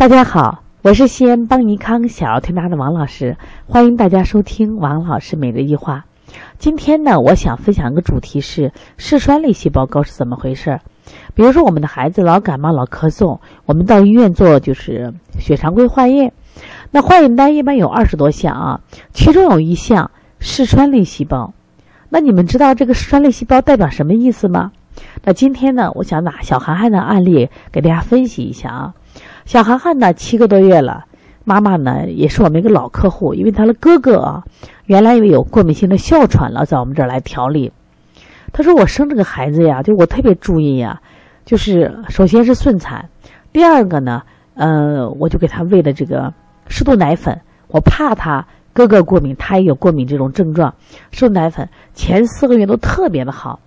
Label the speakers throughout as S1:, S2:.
S1: 大家好，我是西安邦尼康小儿推拿的王老师，欢迎大家收听王老师每日一话。今天呢，我想分享一个主题是嗜酸类细胞高是怎么回事？比如说我们的孩子老感冒、老咳嗽，我们到医院做就是血常规化验，那化验单一般有二十多项啊，其中有一项嗜酸类细胞。那你们知道这个嗜酸类细胞代表什么意思吗？那今天呢，我想拿小涵涵的案例给大家分析一下啊。小涵涵呢，七个多月了，妈妈呢也是我们一个老客户，因为她的哥哥啊，原来因为有过敏性的哮喘了，在我们这儿来调理。他说我生这个孩子呀，就我特别注意呀，就是首先是顺产，第二个呢，呃，我就给他喂的这个适度奶粉，我怕他哥哥过敏，他也有过敏这种症状，适度奶粉前四个月都特别的好。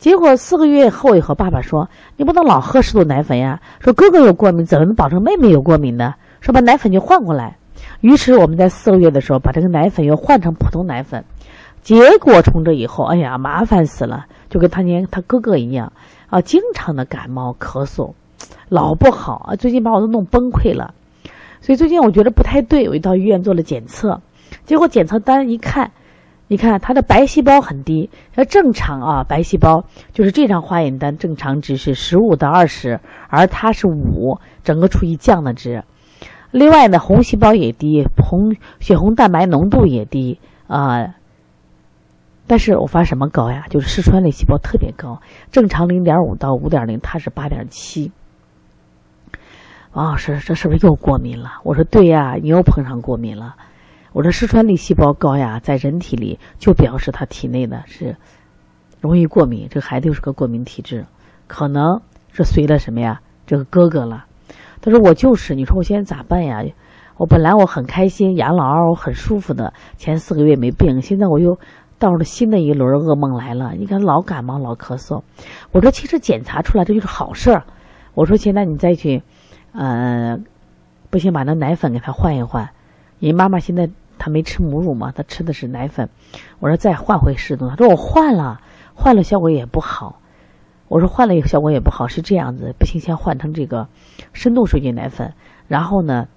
S1: 结果四个月后以后，爸爸说：“你不能老喝适度奶粉呀。”说哥哥有过敏，怎么能保证妹妹有过敏呢？说把奶粉就换过来。于是我们在四个月的时候，把这个奶粉又换成普通奶粉。结果从这以后，哎呀，麻烦死了，就跟他年他哥哥一样啊，经常的感冒咳嗽，老不好啊。最近把我都弄崩溃了。所以最近我觉得不太对，我就到医院做了检测，结果检测单一看。你看他的白细胞很低，要正常啊，白细胞就是这张化验单正常值是十五到二十，而他是五，整个处于降的值。另外呢，红细胞也低，红血红蛋白浓度也低啊。但是我发什么高呀？就是嗜酸类细胞特别高，正常零点五到五点零，它是八点七。王老师，这是不是又过敏了？我说对呀，你又碰上过敏了。我说，嗜酸类细胞高呀，在人体里就表示他体内的是容易过敏，这个孩子又是个过敏体质，可能是随了什么呀？这个哥哥了。他说我就是，你说我现在咋办呀？我本来我很开心，养老二我很舒服的，前四个月没病，现在我又到了新的一轮噩梦来了。你看老感冒老咳嗽，我说其实检查出来这就是好事儿。我说现在你再去，呃，不行，把那奶粉给他换一换。你妈妈现在他没吃母乳嘛？他吃的是奶粉。我说再换回适度，他说我换了，换了效果也不好。我说换了以后效果也不好，是这样子，不行先换成这个深度水解奶粉。然后呢，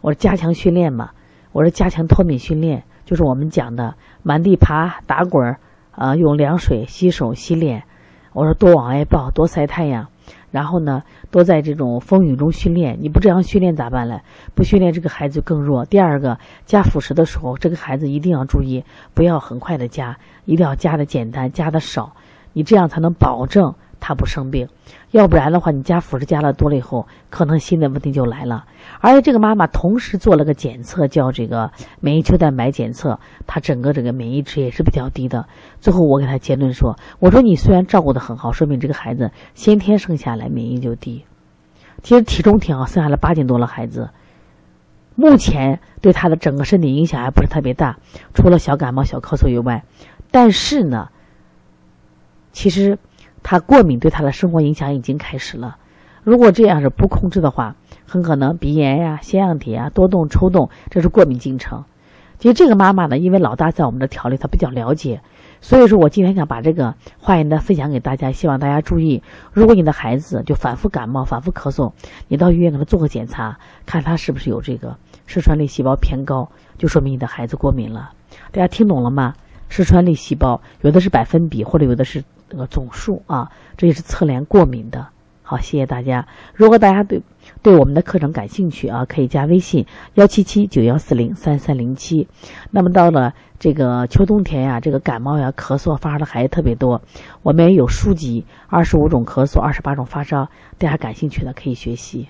S1: 我说加强训练嘛，我说加强脱敏训练，就是我们讲的满地爬、打滚儿，啊，用凉水洗手洗脸。我说多往外抱，多晒太阳。然后呢，多在这种风雨中训练。你不这样训练咋办嘞？不训练，这个孩子更弱。第二个，加辅食的时候，这个孩子一定要注意，不要很快的加，一定要加的简单，加的少。你这样才能保证。他不生病，要不然的话，你加辅食加了多了以后，可能新的问题就来了。而且这个妈妈同时做了个检测，叫这个免疫球蛋白检测，她整个这个免疫值也是比较低的。最后我给她结论说：“我说你虽然照顾的很好，说明这个孩子先天生下来免疫就低。其实体重挺好，生下来八斤多了孩子，目前对他的整个身体影响还不是特别大，除了小感冒、小咳嗽以外。但是呢，其实。”他过敏对他的生活影响已经开始了，如果这样是不控制的话，很可能鼻炎呀、腺样体啊、多动、抽动，这是过敏进程。其实这个妈妈呢，因为老大在我们的调理，她比较了解，所以说我今天想把这个化验单分享给大家，希望大家注意。如果你的孩子就反复感冒、反复咳嗽，你到医院给他做个检查，看他是不是有这个嗜酸类细胞偏高，就说明你的孩子过敏了。大家听懂了吗？嗜酸类细胞有的是百分比，或者有的是。这个总数啊，这也是测量过敏的。好，谢谢大家。如果大家对对我们的课程感兴趣啊，可以加微信幺七七九幺四零三三零七。那么到了这个秋冬天呀，这个感冒呀、咳嗽发烧的孩子特别多，我们也有书籍，二十五种咳嗽，二十八种发烧，大家感兴趣的可以学习。